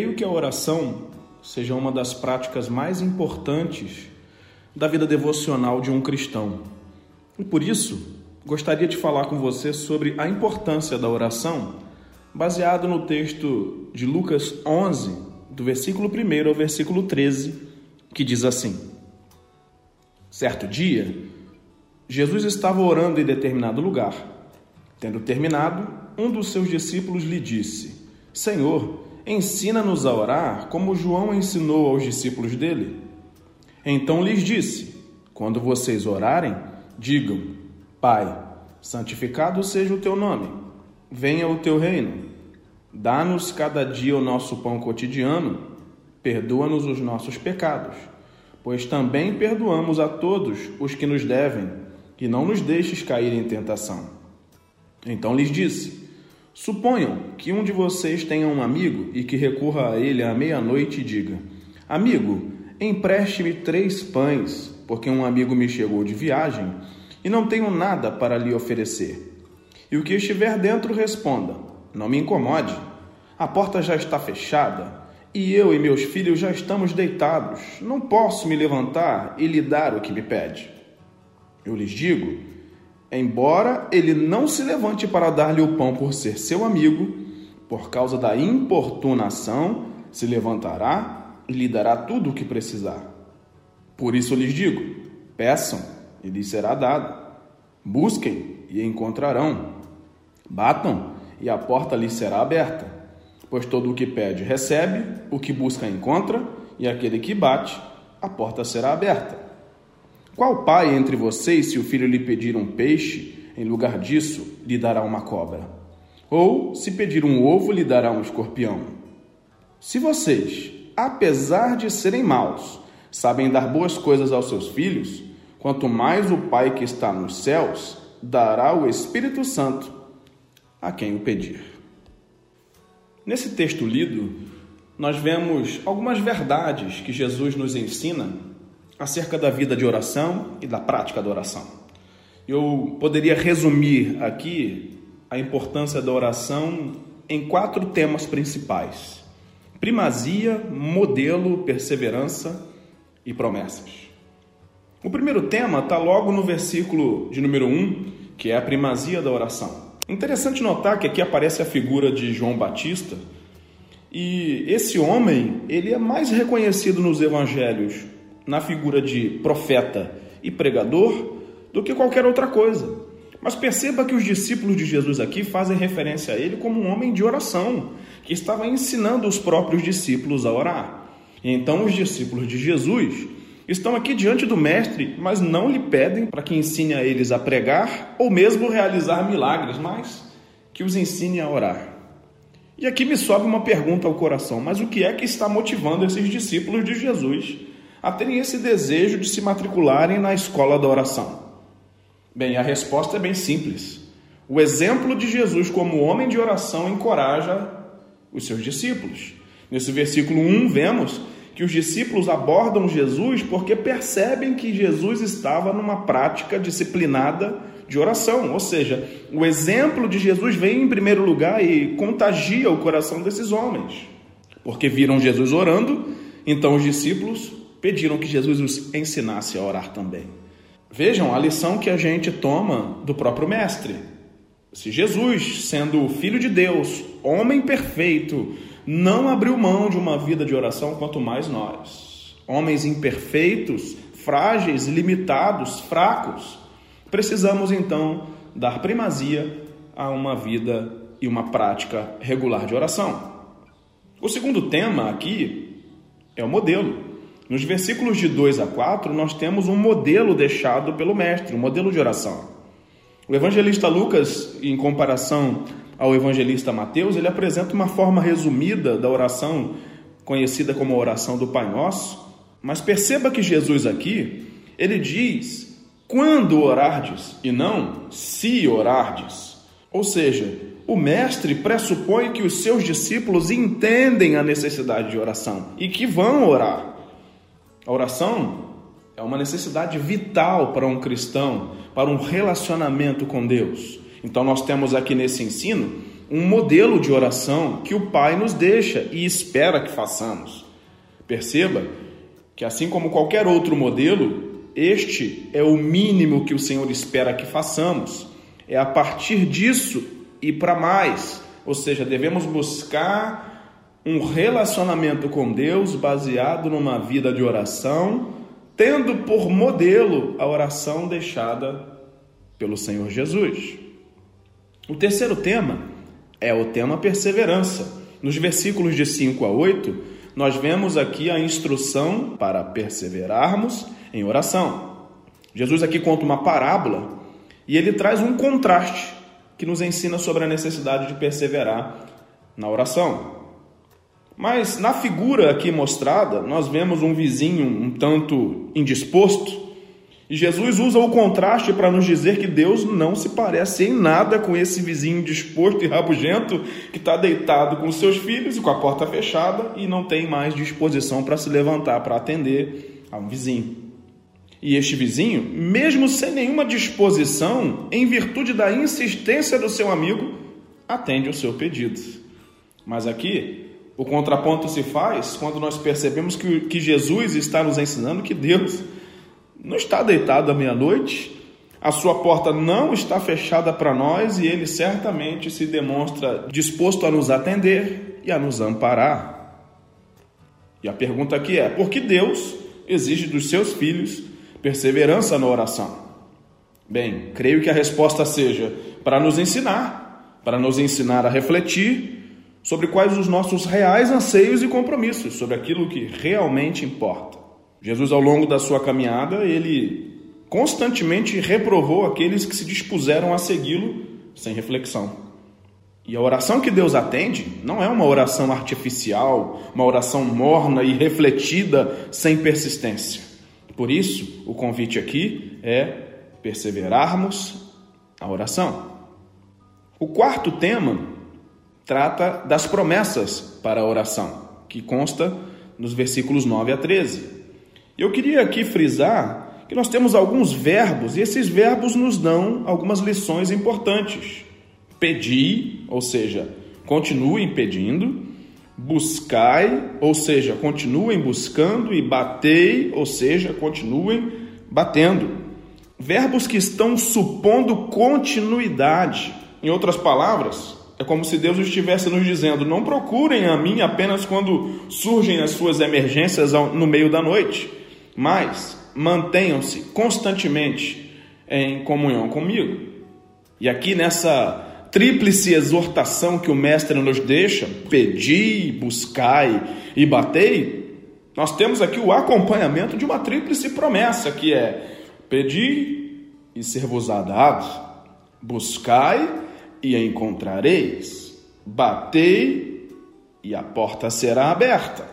Creio que a oração seja uma das práticas mais importantes da vida devocional de um cristão. E por isso, gostaria de falar com você sobre a importância da oração, baseado no texto de Lucas 11, do versículo 1 ao versículo 13, que diz assim: Certo dia, Jesus estava orando em determinado lugar. Tendo terminado, um dos seus discípulos lhe disse: Senhor, ensina-nos a orar como João ensinou aos discípulos dele. Então lhes disse: Quando vocês orarem, digam: Pai, santificado seja o teu nome, venha o teu reino. Dá-nos cada dia o nosso pão cotidiano, perdoa-nos os nossos pecados, pois também perdoamos a todos os que nos devem, e não nos deixes cair em tentação. Então lhes disse: Suponham que um de vocês tenha um amigo e que recorra a ele à meia-noite e diga: Amigo, Empreste-me três pães, porque um amigo me chegou de viagem e não tenho nada para lhe oferecer. E o que estiver dentro responda: Não me incomode. A porta já está fechada e eu e meus filhos já estamos deitados. Não posso me levantar e lhe dar o que me pede. Eu lhes digo: embora ele não se levante para dar-lhe o pão por ser seu amigo, por causa da importunação, se levantará e lhe dará tudo o que precisar. Por isso lhes digo: peçam e lhes será dado. Busquem e encontrarão. Batam e a porta lhes será aberta. Pois todo o que pede recebe, o que busca encontra, e aquele que bate, a porta será aberta. Qual pai entre vocês, se o filho lhe pedir um peixe, em lugar disso, lhe dará uma cobra? Ou, se pedir um ovo, lhe dará um escorpião? Se vocês, apesar de serem maus, sabem dar boas coisas aos seus filhos, quanto mais o Pai que está nos céus dará o Espírito Santo a quem o pedir. Nesse texto lido, nós vemos algumas verdades que Jesus nos ensina acerca da vida de oração e da prática da oração. Eu poderia resumir aqui a importância da oração em quatro temas principais primazia, modelo, perseverança e promessas. O primeiro tema está logo no versículo de número 1, que é a primazia da oração. Interessante notar que aqui aparece a figura de João Batista, e esse homem, ele é mais reconhecido nos evangelhos na figura de profeta e pregador do que qualquer outra coisa. Mas perceba que os discípulos de Jesus aqui fazem referência a ele como um homem de oração, que estava ensinando os próprios discípulos a orar. Então os discípulos de Jesus estão aqui diante do Mestre, mas não lhe pedem para que ensine a eles a pregar ou mesmo realizar milagres, mas que os ensine a orar. E aqui me sobe uma pergunta ao coração: mas o que é que está motivando esses discípulos de Jesus a terem esse desejo de se matricularem na escola da oração? Bem, a resposta é bem simples. O exemplo de Jesus como homem de oração encoraja os seus discípulos. Nesse versículo 1, vemos que os discípulos abordam Jesus porque percebem que Jesus estava numa prática disciplinada de oração, ou seja, o exemplo de Jesus vem em primeiro lugar e contagia o coração desses homens, porque viram Jesus orando, então os discípulos pediram que Jesus os ensinasse a orar também. Vejam a lição que a gente toma do próprio Mestre. Se Jesus, sendo Filho de Deus, homem perfeito, não abriu mão de uma vida de oração, quanto mais nós, homens imperfeitos, frágeis, limitados, fracos, precisamos então dar primazia a uma vida e uma prática regular de oração. O segundo tema aqui é o modelo. Nos versículos de 2 a 4, nós temos um modelo deixado pelo Mestre, um modelo de oração. O evangelista Lucas, em comparação ao evangelista Mateus, ele apresenta uma forma resumida da oração conhecida como a oração do Pai Nosso, mas perceba que Jesus aqui, ele diz quando orardes e não se orardes. Ou seja, o mestre pressupõe que os seus discípulos entendem a necessidade de oração e que vão orar. A oração é uma necessidade vital para um cristão, para um relacionamento com Deus. Então, nós temos aqui nesse ensino um modelo de oração que o Pai nos deixa e espera que façamos. Perceba que, assim como qualquer outro modelo, este é o mínimo que o Senhor espera que façamos. É a partir disso e para mais, ou seja, devemos buscar um relacionamento com Deus baseado numa vida de oração, tendo por modelo a oração deixada pelo Senhor Jesus. O terceiro tema é o tema perseverança. Nos versículos de 5 a 8, nós vemos aqui a instrução para perseverarmos em oração. Jesus aqui conta uma parábola e ele traz um contraste que nos ensina sobre a necessidade de perseverar na oração. Mas na figura aqui mostrada, nós vemos um vizinho um tanto indisposto e Jesus usa o contraste para nos dizer que Deus não se parece em nada com esse vizinho disposto e rabugento que está deitado com seus filhos e com a porta fechada e não tem mais disposição para se levantar para atender a um vizinho. E este vizinho, mesmo sem nenhuma disposição, em virtude da insistência do seu amigo, atende o seu pedido. Mas aqui, o contraponto se faz quando nós percebemos que, que Jesus está nos ensinando que Deus não está deitado à meia-noite, a sua porta não está fechada para nós e ele certamente se demonstra disposto a nos atender e a nos amparar. E a pergunta aqui é: por que Deus exige dos seus filhos perseverança na oração? Bem, creio que a resposta seja para nos ensinar, para nos ensinar a refletir sobre quais os nossos reais anseios e compromissos, sobre aquilo que realmente importa. Jesus, ao longo da sua caminhada, ele constantemente reprovou aqueles que se dispuseram a segui-lo sem reflexão. E a oração que Deus atende não é uma oração artificial, uma oração morna e refletida sem persistência. Por isso, o convite aqui é perseverarmos a oração. O quarto tema trata das promessas para a oração, que consta nos versículos 9 a 13. Eu queria aqui frisar que nós temos alguns verbos e esses verbos nos dão algumas lições importantes. Pedir, ou seja, continuem pedindo, buscai, ou seja, continuem buscando, e batei, ou seja, continuem batendo. Verbos que estão supondo continuidade. Em outras palavras, é como se Deus estivesse nos dizendo: não procurem a mim apenas quando surgem as suas emergências no meio da noite mas mantenham-se constantemente em comunhão comigo. E aqui nessa tríplice exortação que o mestre nos deixa, pedi, buscai e batei, nós temos aqui o acompanhamento de uma tríplice promessa, que é pedi e ser-vos-á dado, buscai e encontrareis, batei e a porta será aberta.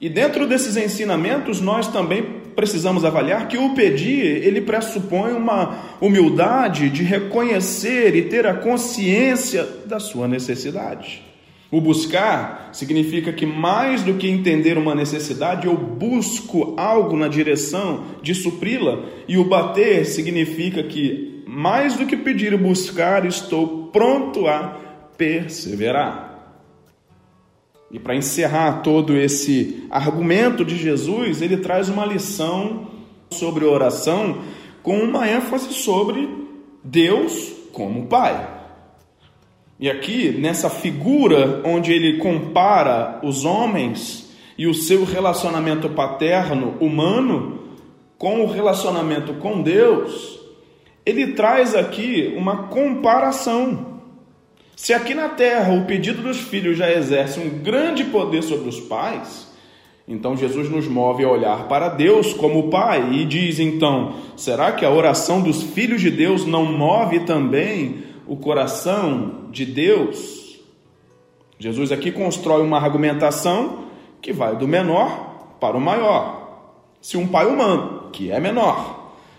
E dentro desses ensinamentos, nós também precisamos avaliar que o pedir, ele pressupõe uma humildade de reconhecer e ter a consciência da sua necessidade. O buscar significa que mais do que entender uma necessidade, eu busco algo na direção de supri-la, e o bater significa que mais do que pedir e buscar, estou pronto a perseverar. E para encerrar todo esse argumento de Jesus, ele traz uma lição sobre oração com uma ênfase sobre Deus como Pai. E aqui, nessa figura onde ele compara os homens e o seu relacionamento paterno humano com o relacionamento com Deus, ele traz aqui uma comparação. Se aqui na terra o pedido dos filhos já exerce um grande poder sobre os pais, então Jesus nos move a olhar para Deus como Pai e diz então: será que a oração dos filhos de Deus não move também o coração de Deus? Jesus aqui constrói uma argumentação que vai do menor para o maior. Se um pai humano, que é menor,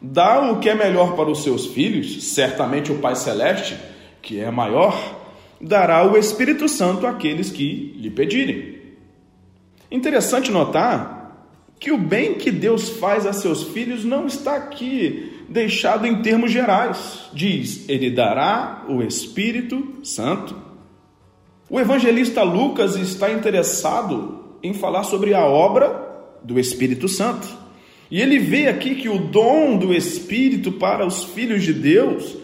dá o que é melhor para os seus filhos, certamente o Pai Celeste, que é maior, dará o Espírito Santo àqueles que lhe pedirem. Interessante notar que o bem que Deus faz a seus filhos não está aqui deixado em termos gerais. Diz: Ele dará o Espírito Santo. O evangelista Lucas está interessado em falar sobre a obra do Espírito Santo. E ele vê aqui que o dom do Espírito para os filhos de Deus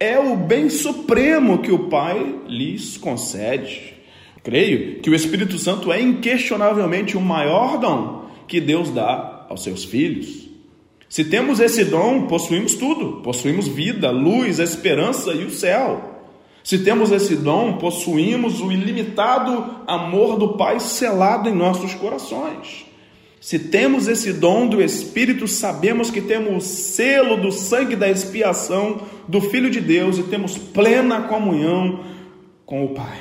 é o bem supremo que o Pai lhes concede. Creio que o Espírito Santo é inquestionavelmente o maior dom que Deus dá aos seus filhos. Se temos esse dom, possuímos tudo: possuímos vida, luz, esperança e o céu. Se temos esse dom, possuímos o ilimitado amor do Pai selado em nossos corações. Se temos esse dom do Espírito, sabemos que temos o selo do sangue da expiação do Filho de Deus e temos plena comunhão com o Pai.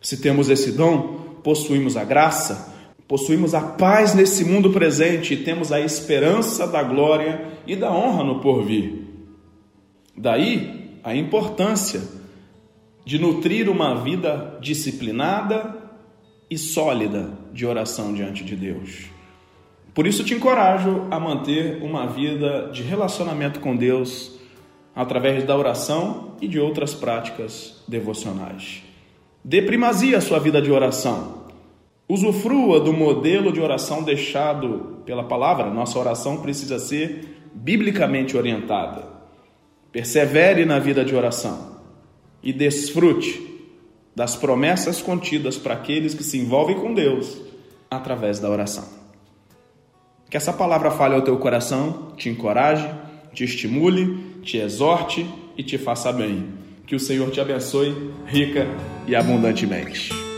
Se temos esse dom, possuímos a graça, possuímos a paz nesse mundo presente e temos a esperança da glória e da honra no porvir. Daí a importância de nutrir uma vida disciplinada e sólida de oração diante de Deus. Por isso te encorajo a manter uma vida de relacionamento com Deus através da oração e de outras práticas devocionais. Dê primazia à sua vida de oração. Usufrua do modelo de oração deixado pela palavra. Nossa oração precisa ser biblicamente orientada. Persevere na vida de oração e desfrute das promessas contidas para aqueles que se envolvem com Deus através da oração. Que essa palavra fale ao teu coração, te encoraje, te estimule, te exorte e te faça bem. Que o Senhor te abençoe rica e abundantemente.